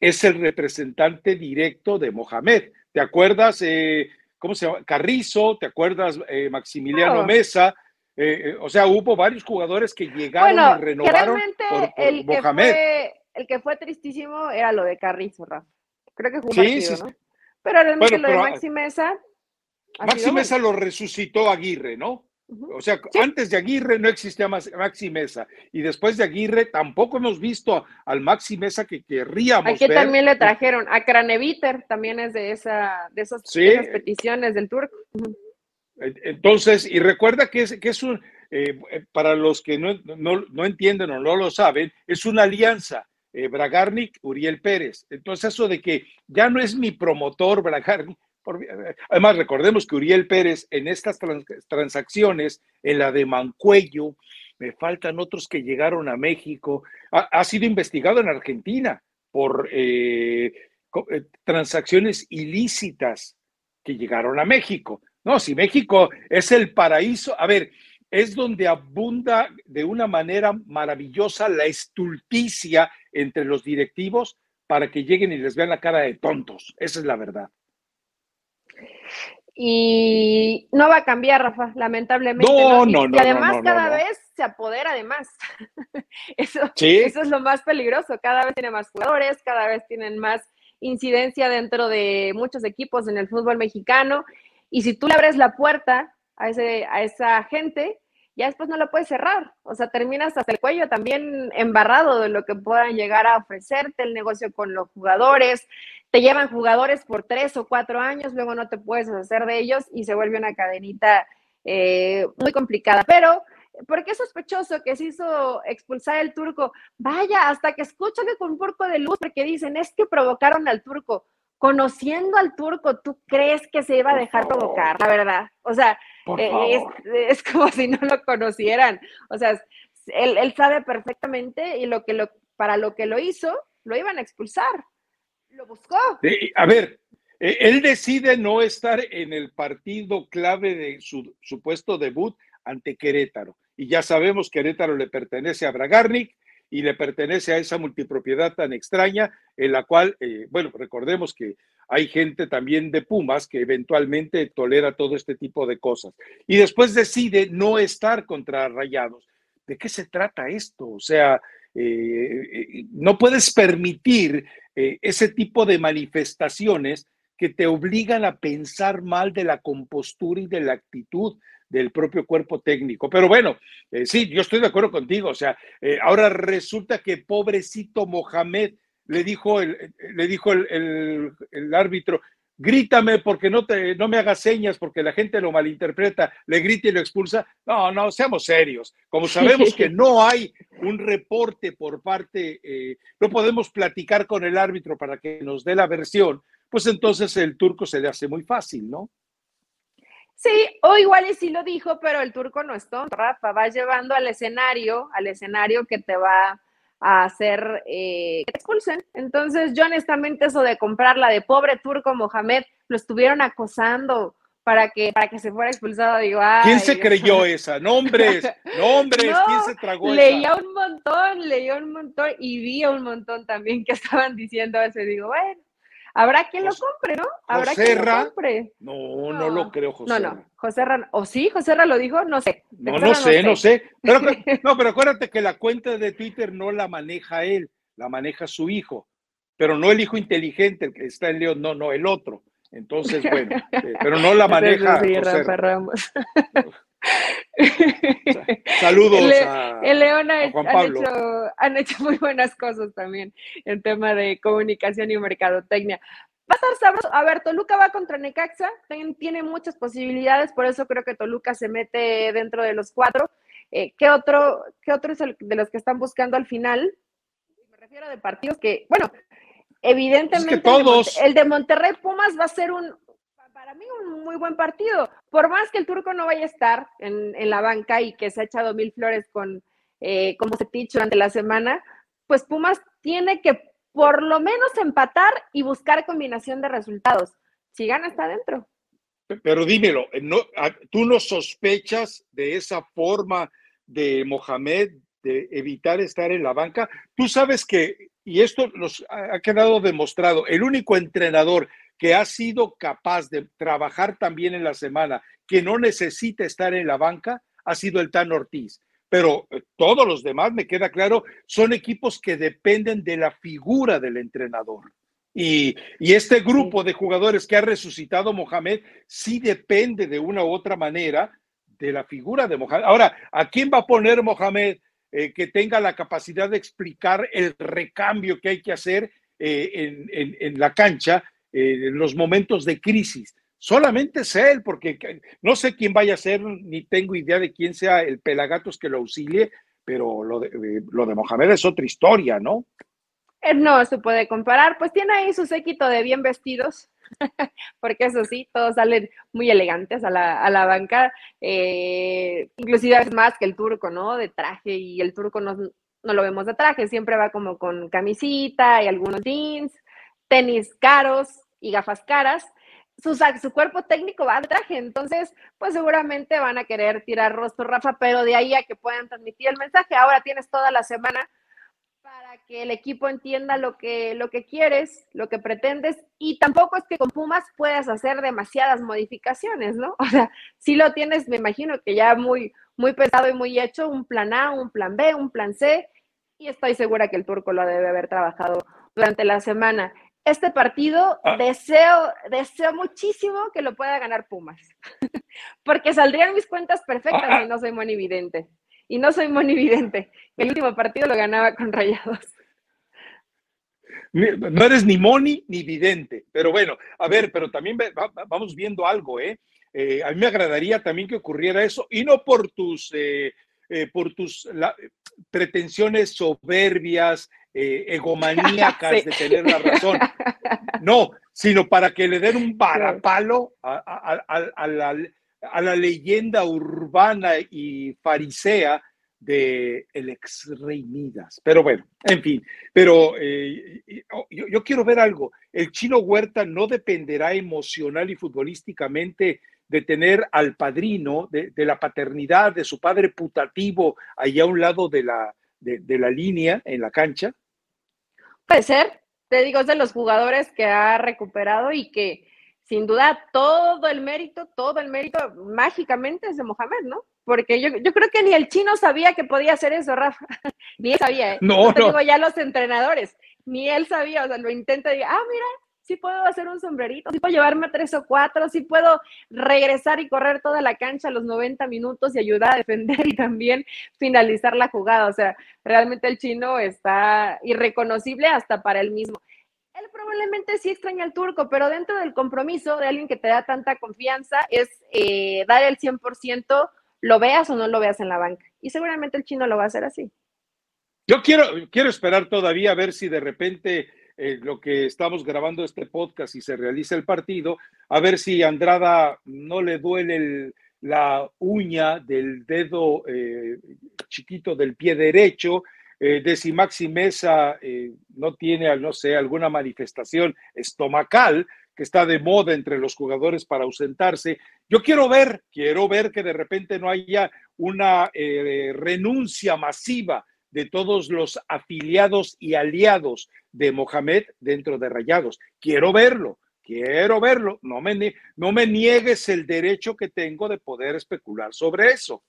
Speaker 1: es el representante directo de Mohamed. ¿Te acuerdas? ¿Cómo se llama? Carrizo, ¿te acuerdas? Maximiliano Mesa eh, eh, o sea, hubo varios jugadores que llegaron y renovaron por,
Speaker 2: el Mohamed. Que fue, el que fue tristísimo era lo de Carrizo, Rafa. Creo que fue un sí, ¿no? Pero realmente lo de Maxi Mesa.
Speaker 1: Maxi Mesa lo resucitó Aguirre, ¿no? O sea, antes de Aguirre no existía más Maxi Mesa. Y después de Aguirre tampoco hemos visto al Maxi Mesa que querríamos.
Speaker 2: Aquí también le trajeron. A Craneviter también es de, esa, de, esas, peticiones del turco.
Speaker 1: Entonces, y recuerda que es, que es un, eh, para los que no, no, entienden o no lo saben, es una alianza. Eh, Bragarnik, Uriel Pérez. Entonces, eso de que ya no es mi promotor Bragarnik, además recordemos que Uriel Pérez en estas transacciones, en la de Mancuello, me faltan otros que llegaron a México, ha, sido investigado en Argentina por eh, transacciones ilícitas que llegaron a México. No, si México es el paraíso, a ver, es donde abunda de una manera maravillosa la estulticia entre los directivos para que lleguen y les vean la cara de tontos. Esa es la verdad.
Speaker 2: Y no va a cambiar, Rafa, lamentablemente.
Speaker 1: No, no, no.
Speaker 2: y además cada vez se apodera de más. Eso, eso es lo más peligroso. Cada vez tiene más jugadores, cada vez tienen más incidencia dentro de muchos equipos en el fútbol mexicano y si tú le abres la puerta a, ese, a esa gente, ya después no la puedes cerrar. O sea, terminas hasta el cuello también embarrado de lo que puedan llegar a ofrecerte el negocio con los jugadores. Te llevan jugadores por tres o cuatro años, luego no te puedes hacer de ellos y se vuelve una cadenita eh, muy complicada. Pero, ¿por qué es sospechoso que se hizo expulsar el turco? Vaya, hasta que escuchan con un poco de luz, porque dicen, es que provocaron al turco conociendo al turco, ¿tú crees que se iba a dejar provocar, la verdad? O sea, eh, es, como si no lo conocieran. O sea, él, sabe perfectamente y lo que lo, para lo que lo hizo, lo iban a expulsar. Lo buscó.
Speaker 1: a ver, e, él decide no estar en el partido clave de su supuesto debut ante Querétaro. Y ya sabemos que Querétaro le pertenece a Bragarnik y le pertenece a esa multipropiedad tan extraña en la cual, eh, bueno, recordemos que hay gente también de Pumas que eventualmente tolera todo este tipo de cosas y después decide no estar contra Rayados. ¿De qué se trata esto? O sea, eh, eh, no puedes permitir ese tipo de manifestaciones que te obligan a pensar mal de la compostura y de la actitud del propio cuerpo técnico. Pero bueno, eh, sí, yo estoy de acuerdo contigo. O sea, eh, ahora resulta que pobrecito Mohamed le dijo el, le dijo el, árbitro, grítame porque no, te, no me hagas señas porque la gente lo malinterpreta, le grita y lo expulsa. No, no, seamos serios. Como sabemos que no hay un reporte por parte, eh, no podemos platicar con el árbitro para que nos dé la versión, pues entonces el turco se le hace muy fácil, ¿no?
Speaker 2: Sí, o igual y sí lo dijo, pero el turco no es tonto, Rafa, va llevando al escenario, al escenario que te va a hacer eh, que te expulsen. Entonces, yo honestamente eso de comprarla de pobre turco Mohamed, lo estuvieron acosando para que, para que se fuera expulsado. Digo,
Speaker 1: ¿Quién se creyó esa? Nombres, nombres, ¿quién se tragó
Speaker 2: leía un montón, leía un montón y vi un montón también que estaban diciendo eso. digo, bueno, habrá quien lo compre, ¿no? Habrá quien lo compre.
Speaker 1: No, no, lo creo, José.
Speaker 2: No, no, José Ra, o sí, José Ra lo dijo, no sé.
Speaker 1: No, no sé, no sé. Pero, no, pero acuérdate que la cuenta de Twitter no la maneja él, la maneja su hijo, pero no el hijo inteligente, el que está en León, no, no, el otro. Entonces, bueno, eh, pero no la maneja. Ramos. Saludos a,
Speaker 2: el León ha, Juan Pablo. Han, hecho, han hecho muy buenas cosas también en tema de comunicación y mercadotecnia. Va a estar sabroso. A ver, Toluca va contra Necaxa, tiene muchas posibilidades, por eso creo que Toluca se mete dentro de los cuatro. Eh, ¿qué, otro, ¿Qué otro es el de los que están buscando al final? Me refiero a de partidos que, bueno, Evidentemente,
Speaker 1: todos...
Speaker 2: el, de Monterrey Pumas va a ser un, para mí, un muy buen partido. Por más que el turco no vaya a estar en, la banca y que se ha echado mil flores con, eh, como se dicho durante la semana, pues Pumas tiene que por lo menos empatar y buscar combinación de resultados. Si gana, está dentro.
Speaker 1: Pero dímelo, no, ¿tú no sospechas de esa forma de Mohamed de evitar estar en la banca? Tú sabes que y esto nos ha quedado demostrado, el único entrenador que ha sido capaz de trabajar también en la semana, que no necesita estar en la banca, ha sido el Tan Ortiz. Pero eh, todos los demás, me queda claro, son equipos que dependen de la figura del entrenador. Y, y, este grupo de jugadores que ha resucitado Mohamed sí depende de una u otra manera de la figura de Mohamed. Ahora, ¿a quién va a poner Mohamed? Eh, que tenga la capacidad de explicar el recambio que hay que hacer eh, en, la cancha eh, los momentos de crisis. Solamente es él, porque no sé quién vaya a ser, ni tengo idea de quién sea el pelagatos que lo auxilie, pero lo de, lo de Mohamed es otra historia, ¿no?
Speaker 2: No se puede comparar, pues tiene ahí su séquito de bien vestidos, porque eso sí, todos salen muy elegantes a la, a la banca, eh, inclusive es más que el turco, ¿no? De traje y el turco no, no lo vemos de traje, siempre va como con camisita y algunos jeans, tenis caros y gafas caras. Su, su cuerpo técnico va de traje, entonces, pues seguramente van a querer tirar rostro, Rafa, pero de ahí a que puedan transmitir el mensaje. Ahora tienes toda la semana para que el equipo entienda lo que, lo que quieres, lo que pretendes, y tampoco es que con Pumas puedas hacer demasiadas modificaciones, ¿no? O sea, si lo tienes, me imagino que ya muy, muy pesado y muy hecho, un plan A, un plan B, un plan C, y estoy segura que el turco lo debe haber trabajado durante la semana. Este partido ah. deseo, deseo muchísimo que lo pueda ganar Pumas, porque saldrían mis cuentas perfectas y ah. no soy muy evidente y no soy monividente. El último partido lo ganaba con Rayados.
Speaker 1: No eres ni moni ni vidente, pero bueno, a ver, pero también vamos viendo algo, ¿eh? ¿eh? a mí me agradaría también que ocurriera eso, y no por tus, eh, eh, por tus pretensiones soberbias, egomaníacas de tener la razón, no, sino para que le den un parapalo a, a la a la leyenda urbana y farisea de el ex rey Midas. Pero bueno, en fin, pero eh, oh, yo, quiero ver algo. El chino Huerta no dependerá emocional y futbolísticamente de tener al padrino, de, la paternidad de su padre putativo allá a un lado de la, de la línea en la cancha.
Speaker 2: Puede ser, te digo, es de los jugadores que ha recuperado y que sin duda todo el mérito, todo el mérito mágicamente es de Mohamed, ¿no? Porque yo, yo creo que ni el chino sabía que podía hacer eso, Rafa. ni él sabía, ¿eh? No, te digo ya los entrenadores, ni él sabía, o sea, lo intenta y ah, mira, sí puedo hacer un sombrerito, sí puedo llevarme tres o cuatro, sí puedo regresar y correr toda la cancha a los 90 minutos y ayudar a defender y también finalizar la jugada. O sea, realmente el chino está irreconocible hasta para él mismo. Él probablemente sí extraña al turco, pero dentro del compromiso de alguien que te da tanta confianza es eh, dar el 100%, lo veas o no lo veas en la banca. Y seguramente el chino lo va a hacer así.
Speaker 1: Yo quiero, quiero esperar todavía a ver si de repente eh, lo que estamos grabando este podcast y se realiza el partido, a ver si Andrada no le duele la uña del dedo eh, chiquito del pie derecho eh, de si Maxi Mesa no tiene, no sé, alguna manifestación estomacal, que está de moda entre los jugadores para ausentarse. Yo quiero ver, quiero ver que de repente no haya una renuncia masiva de todos los afiliados y aliados de Mohamed dentro de Rayados. Quiero verlo, quiero verlo. No me, niegues el derecho que tengo de poder especular sobre eso.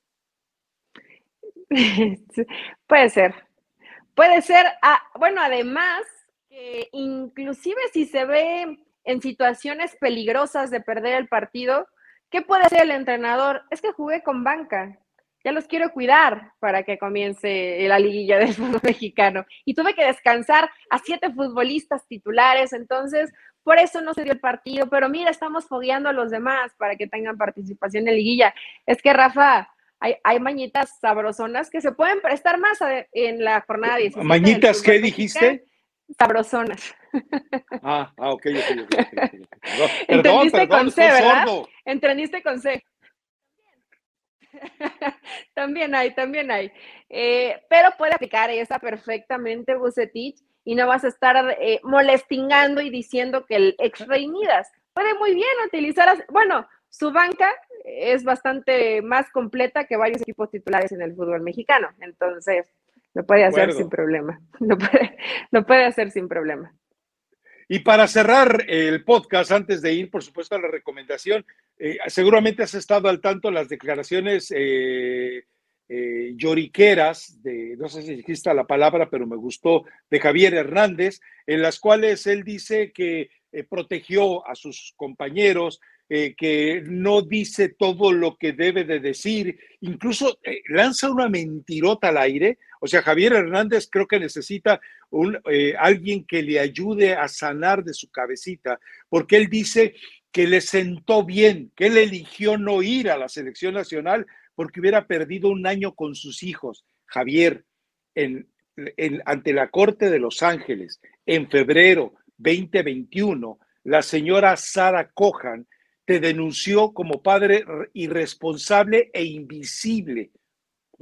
Speaker 2: Puede ser. Puede ser, ah, bueno, además, que inclusive si se ve en situaciones peligrosas de perder el partido, ¿qué puede hacer el entrenador? Es que jugué con banca, ya los quiero cuidar para que comience la liguilla del fútbol mexicano. Y tuve que descansar a siete futbolistas titulares, entonces por eso no se dio el partido, pero mira, estamos fogueando a los demás para que tengan participación en liguilla. Es que Rafa, hay, hay mañitas sabrosonas que se pueden prestar más en la jornada 17.
Speaker 1: ¿Mañitas qué dijiste?
Speaker 2: Sabrosonas.
Speaker 1: Ah, ah, ok, ok,
Speaker 2: ok. Entendiste con C, ¿verdad? Entendiste con C. también hay, también hay. Eh, pero puede aplicar esa perfectamente, Bucetich, y no vas a estar eh, molestingando y diciendo que el ex Rey Midas puede muy bien utilizar, bueno, su banca es bastante más completa que varios equipos titulares en el fútbol mexicano, entonces lo puede hacer sin problema, lo puede, lo puede hacer sin problema.
Speaker 1: Y para cerrar el podcast, antes de ir, por supuesto, a la recomendación, eh, seguramente has estado al tanto de las declaraciones eh, eh, lloriqueras, de, no sé si exista la palabra, pero me gustó, de Javier Hernández, en las cuales él dice que protegió a sus compañeros, que no dice todo lo que debe de decir, incluso lanza una mentirota al aire o sea, Javier Hernández creo que necesita un, eh, alguien que le ayude a sanar de su cabecita, porque él dice que le sentó bien, que él eligió no ir a la selección nacional porque hubiera perdido un año con sus hijos. Javier, ante la Corte de Los Ángeles, en febrero 2021, la señora Sara Cohan denunció como padre irresponsable e invisible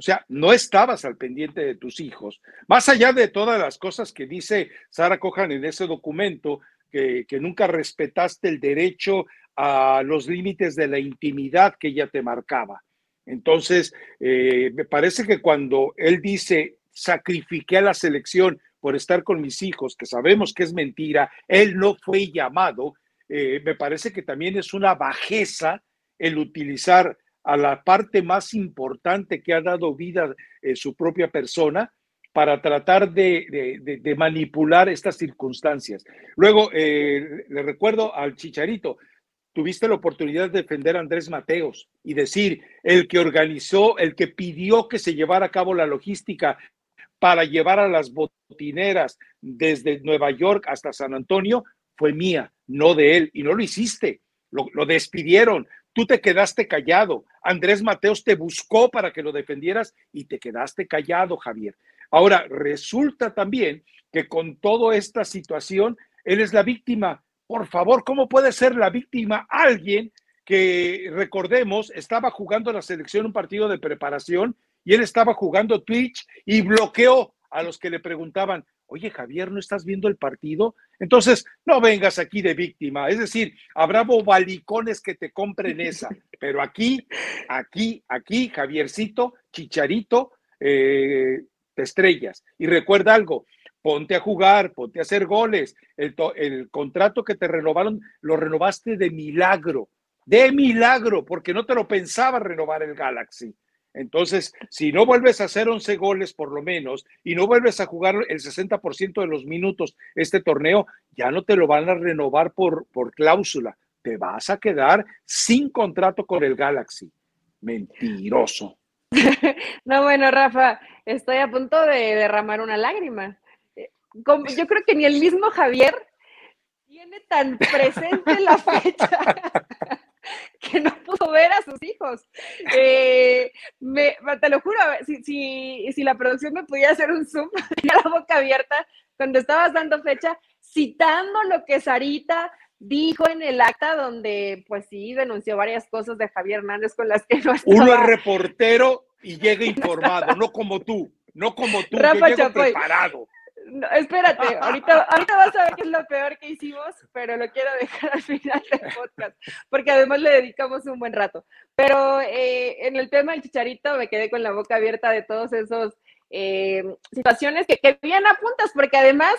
Speaker 1: o sea, no estabas al pendiente de tus hijos. Más allá de todas las cosas que dice Sara Cohan en ese documento, que, nunca respetaste el derecho a los límites de la intimidad que ella te marcaba. Entonces, eh, me parece que cuando él dice, sacrifiqué a la selección por estar con mis hijos, que sabemos que es mentira, él no fue llamado, eh, me parece que también es una bajeza el utilizar a la parte más importante que ha dado vida eh, su propia persona para tratar de, manipular estas circunstancias. Luego, eh, le recuerdo al Chicharito, tuviste la oportunidad de defender a Andrés Mateos y decir, el que organizó, el que pidió que se llevara a cabo la logística para llevar a las botineras desde Nueva York hasta San Antonio, fue mía, no de él, y no lo hiciste. lo, despidieron, Tú te quedaste callado. Andrés Mateos te buscó para que lo defendieras y te quedaste callado, Javier. Ahora, resulta también que con toda esta situación, él es la víctima. Por favor, ¿cómo puede ser la víctima alguien que, recordemos, estaba jugando la selección un partido de preparación y él estaba jugando Twitch y bloqueó a los que le preguntaban, oye Javier, ¿no estás viendo el partido? Entonces, no vengas aquí de víctima. Es decir, habrá bobalicones que te compren esa, pero aquí, aquí, aquí, Javiercito, Chicharito, eh, te estrellas. Y recuerda algo, ponte a jugar, ponte a hacer goles. El, el contrato que te renovaron, lo renovaste de milagro, de milagro, porque no te lo pensaba renovar el Galaxy. Entonces, si no vuelves a hacer 11 goles por lo menos y no vuelves a jugar el 60% de los minutos este torneo, ya no te lo van a renovar por, por cláusula. Te vas a quedar sin contrato con el Galaxy. Mentiroso.
Speaker 2: No, bueno, Rafa, estoy a punto de derramar una lágrima. Eh, yo creo que ni el mismo Javier tiene tan presente la fecha que no pudo ver a sus hijos. Eh, me, te lo juro, si, si, si, la producción me pudiera hacer un zoom, tenía la boca abierta cuando estabas dando fecha, citando lo que Sarita dijo en el acta donde, pues sí, denunció varias cosas de Javier Hernández con las que no estaba.
Speaker 1: Uno es reportero y llega informado, no como tú, no como tú, Rafa preparado.
Speaker 2: Espérate, ahorita, ahorita vas a ver qué es lo peor que hicimos, pero lo quiero dejar al final del podcast, porque además le dedicamos un buen rato. Pero eh, en el tema del chicharito me quedé con la boca abierta de todos esos eh, situaciones que, que bien apuntas, porque además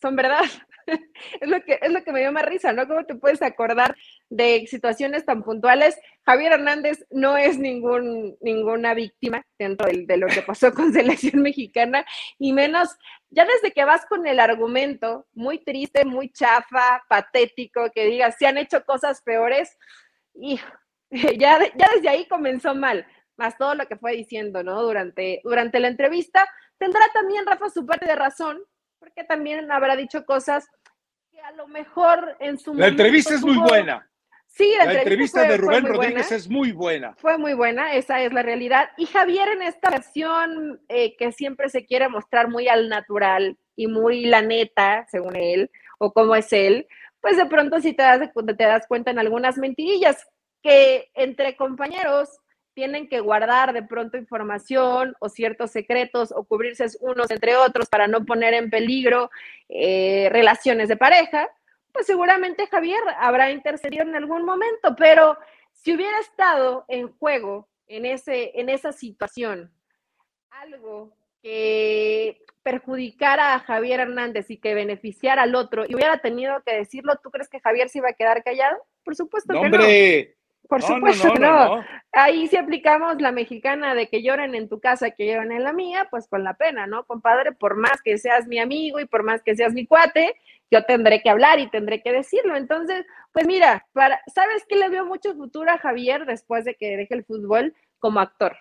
Speaker 2: son verdad. es, lo que, es lo que me dio más risa, ¿no? ¿Cómo te puedes acordar de situaciones tan puntuales? Javier Hernández no es ningún, ninguna víctima dentro de, de lo que pasó con selección mexicana, y menos ya desde que vas con el argumento muy triste, muy chafa, patético, que digas, se han hecho cosas peores, y ya, ya desde ahí comenzó mal, más todo lo que fue diciendo, ¿no? Durante, durante la entrevista, tendrá también Rafa su parte de razón, porque también habrá dicho cosas que a lo mejor en su
Speaker 1: La entrevista es muy buena.
Speaker 2: Sí,
Speaker 1: la, entrevista, de Rubén Rodríguez es muy buena.
Speaker 2: Fue muy buena, esa es la realidad. Y Javier en esta versión eh, que siempre se quiere mostrar muy al natural y muy la neta, según él, o como es él, pues de pronto si te das, te das cuenta en algunas mentirillas que entre compañeros tienen que guardar de pronto información o ciertos secretos o cubrirse unos entre otros para no poner en peligro eh, relaciones de pareja, pues seguramente Javier habrá intercedido en algún momento, pero si hubiera estado en juego en, ese, en esa situación algo que perjudicara a Javier Hernández y que beneficiara al otro y hubiera tenido que decirlo, ¿tú crees que Javier se iba a quedar callado? Por supuesto que no. Por supuesto no, no, Ahí si aplicamos la mexicana de que lloren en tu casa, que lloren en la mía, pues con la pena, ¿no? Compadre, por más que seas mi amigo y por más que seas mi cuate, yo tendré que hablar y tendré que decirlo. Entonces, pues mira, para, ¿sabes qué le veo mucho futuro a Javier después de que deje el fútbol como actor?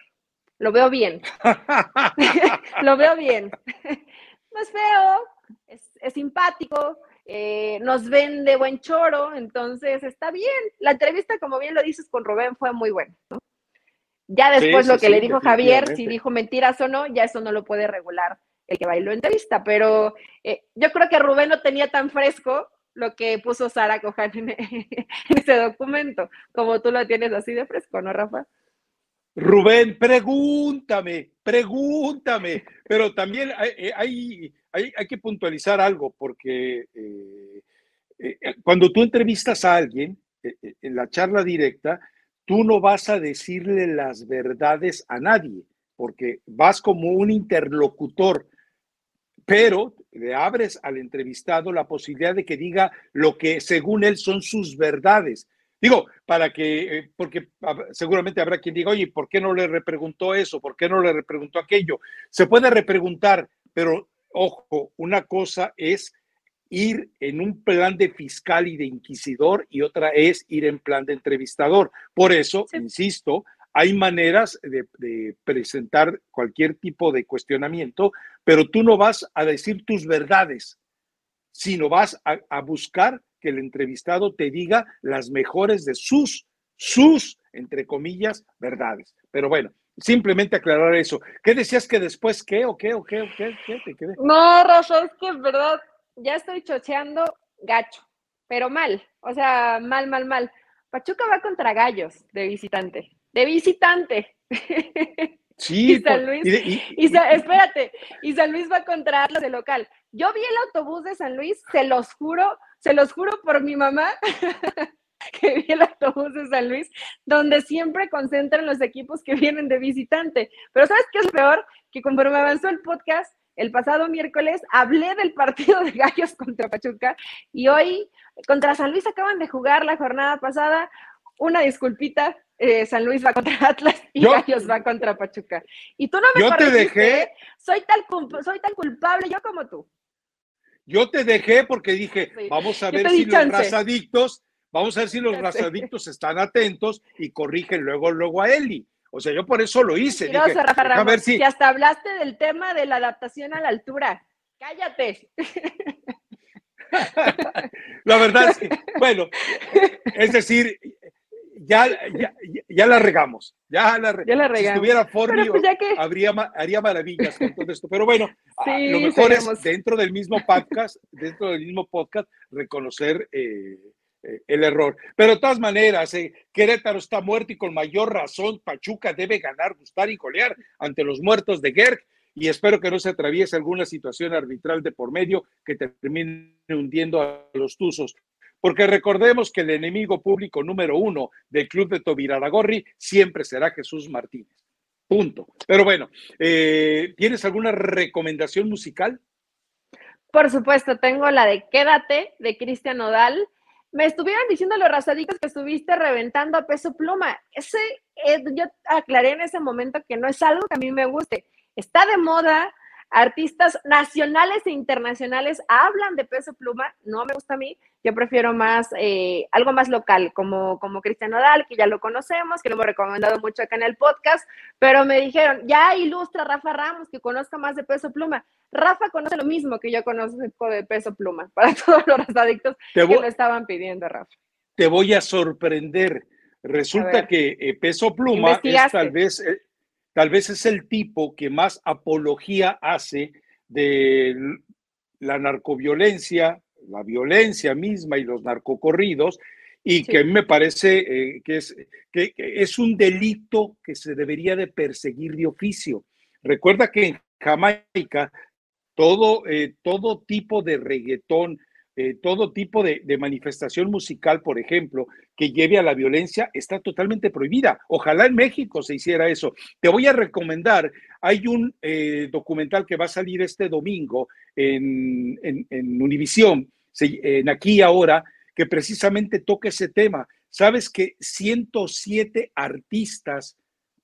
Speaker 2: Lo veo bien. Lo veo bien. No es feo, es, es simpático, eh, nos vende buen choro, entonces está bien. La entrevista, como bien lo dices con Rubén, fue muy buena. Ya después lo que le dijo Javier, si dijo mentiras o no, ya eso no lo puede regular que bailó entrevista, pero eh, yo creo que Rubén no tenía tan fresco lo que puso Sara Cojan en, ese documento, como tú lo tienes así de fresco, ¿no, Rafa?
Speaker 1: Rubén, pregúntame, pregúntame, pero también hay, hay hay, que puntualizar algo porque eh, eh, eh, cuando tú entrevistas a alguien en la charla directa, tú no vas a decirle las verdades a nadie, porque vas como un interlocutor, pero le abres al entrevistado la posibilidad de que diga lo que según él son sus verdades. Digo, para que, porque seguramente habrá quien diga, oye, ¿por qué no le repreguntó eso? ¿Por qué no le repreguntó aquello? Se puede repreguntar, pero ojo, una cosa es ir en un plan de fiscal y de inquisidor y otra es ir en plan de entrevistador. Por eso, insisto, hay maneras de, presentar cualquier tipo de cuestionamiento, pero tú no vas a decir tus verdades, sino vas a, buscar que el entrevistado te diga las mejores de sus, sus, entre comillas, verdades. Pero bueno, Simplemente aclarar eso. ¿Qué decías que después qué o qué o qué o qué? te quedé?
Speaker 2: No, Rosa, es que es verdad, ya estoy chocheando gacho, pero mal, o sea, mal, mal, mal. Pachuca va contra Gallos de visitante, de visitante.
Speaker 1: Sí,
Speaker 2: y San Luis, y, espérate, y San Luis va contra Atlas de local. Yo vi el autobús de San Luis, se los juro, se los juro por mi mamá, que vi el autobús de San Luis, donde siempre concentran los equipos que vienen de visitante. Pero ¿sabes qué es peor? Que conforme avanzó el podcast, el pasado miércoles hablé del partido de Gallos contra Pachuca y hoy contra San Luis acaban de jugar la jornada pasada. Una disculpita, eh, San Luis va contra Atlas y Gallos va contra Pachuca. Y tú no me
Speaker 1: Yo te dejé.
Speaker 2: Soy tan, soy tan culpable yo como tú.
Speaker 1: Yo te dejé porque dije, vamos a ver si los razadictos Vamos a ver si los razadictos están atentos y corrigen luego, luego a Eli. O sea, yo por eso lo hice. Dije,
Speaker 2: a ver si... si hasta hablaste del tema de la adaptación a la altura. Cállate.
Speaker 1: la verdad es que, bueno, es decir, ya, ya, la regamos. Ya la,
Speaker 2: ya la regamos.
Speaker 1: Si estuviera Forni, pues habría, haría maravillas con todo esto. Pero bueno, ah, lo mejor es dentro del mismo podcast, dentro del mismo podcast, reconocer eh, eh, el error. Pero de todas maneras, eh, Querétaro está muerto y con mayor razón Pachuca debe ganar, gustar y golear ante los muertos de Gerg. y espero que no se atraviese alguna situación arbitral de por medio que termine hundiendo a los Tuzos. Porque recordemos que el enemigo público número uno del club de Tobiraragorri siempre será Jesús Martínez. Punto. Pero bueno, eh, ¿tienes alguna recomendación musical?
Speaker 2: Por supuesto, tengo la de Quédate de Cristian Nodal. Me estuvieron diciendo los razaditos que estuviste reventando a peso pluma. Ese, eh, yo aclaré en ese momento que no es algo que a mí me guste. Está de moda, artistas nacionales e internacionales hablan de peso pluma, no me gusta a mí, yo prefiero más, eh, algo más local, como, como Cristian Nodal, que ya lo conocemos, que lo hemos recomendado mucho acá en el podcast, pero me dijeron, ya ilustra Rafa Ramos, que conozca más de peso pluma. Rafa conoce lo mismo que yo conozco de peso pluma, para todos los adictos que lo estaban pidiendo, Rafa.
Speaker 1: Te voy a sorprender. Resulta que eh, peso pluma es tal vez... Eh, tal vez es el tipo que más apología hace de la narcoviolencia, la violencia misma y los narcocorridos, y que a mí me parece eh, que, es, que, es un delito que se debería de perseguir de oficio. Recuerda que en Jamaica todo, eh, todo tipo de reggaetón, eh, todo tipo de, manifestación musical, por ejemplo, que lleve a la violencia, está totalmente prohibida. Ojalá en México se hiciera eso. Te voy a recomendar, hay un eh, documental que va a salir este domingo en, en, Univisión, en aquí y ahora, que precisamente toca ese tema. ¿Sabes que 107 artistas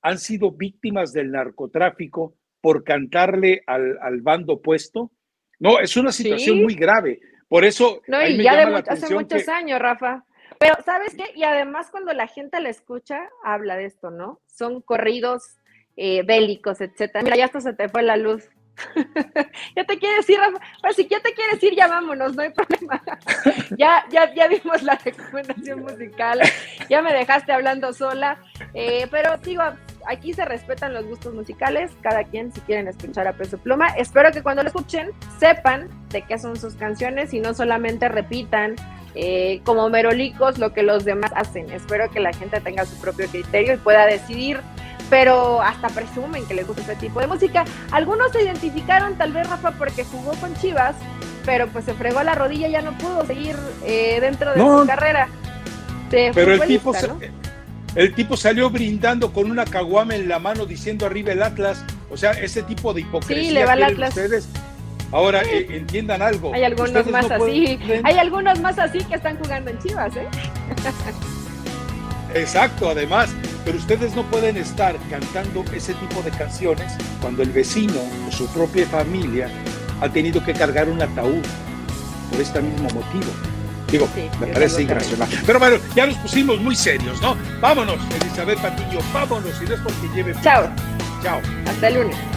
Speaker 1: han sido víctimas del narcotráfico por cantarle al, al bando opuesto? No, es una situación muy grave. Por eso.
Speaker 2: No, y ya de hace muchos años, Rafa. Pero, ¿sabes qué? Y además, cuando la gente la escucha, habla de esto, ¿no? Son corridos eh, bélicos, etcétera. Mira, ya hasta se te fue la luz. ya te quieres ir, Rafa. Pues si ya te quieres ir, ya vámonos, no hay problema. ya, ya, ya vimos la recomendación musical, ya me dejaste hablando sola. Eh, pero digo, aquí se respetan los gustos musicales, cada quien si quieren escuchar a Peso Pluma. Espero que cuando lo escuchen sepan de qué son sus canciones y no solamente repitan eh, como merolicos lo que los demás hacen. Espero que la gente tenga su propio criterio y pueda decidir, pero hasta presumen que les gusta ese tipo de música. Algunos se identificaron tal vez Rafa porque jugó con Chivas, pero pues se fregó la rodilla y ya no pudo seguir eh, dentro de su carrera.
Speaker 1: pero el tipo se, el tipo salió brindando con una caguama en la mano diciendo arriba el Atlas. O sea, ese tipo de hipocresía
Speaker 2: sí, le va Atlas.
Speaker 1: ustedes. Ahora eh, entiendan algo.
Speaker 2: Hay algunos más así. Hay algunos más así que están jugando en Chivas, ¿eh?
Speaker 1: Exacto, además, pero ustedes no pueden estar cantando ese tipo de canciones cuando el vecino o su propia familia ha tenido que cargar un ataúd por este mismo motivo. Digo, me parece irracional. Pero bueno, ya nos pusimos muy serios, ¿no? Vámonos, Elizabeth Patiño, vámonos, y no es porque lleve.
Speaker 2: Chao.
Speaker 1: Chao.
Speaker 2: Hasta el lunes.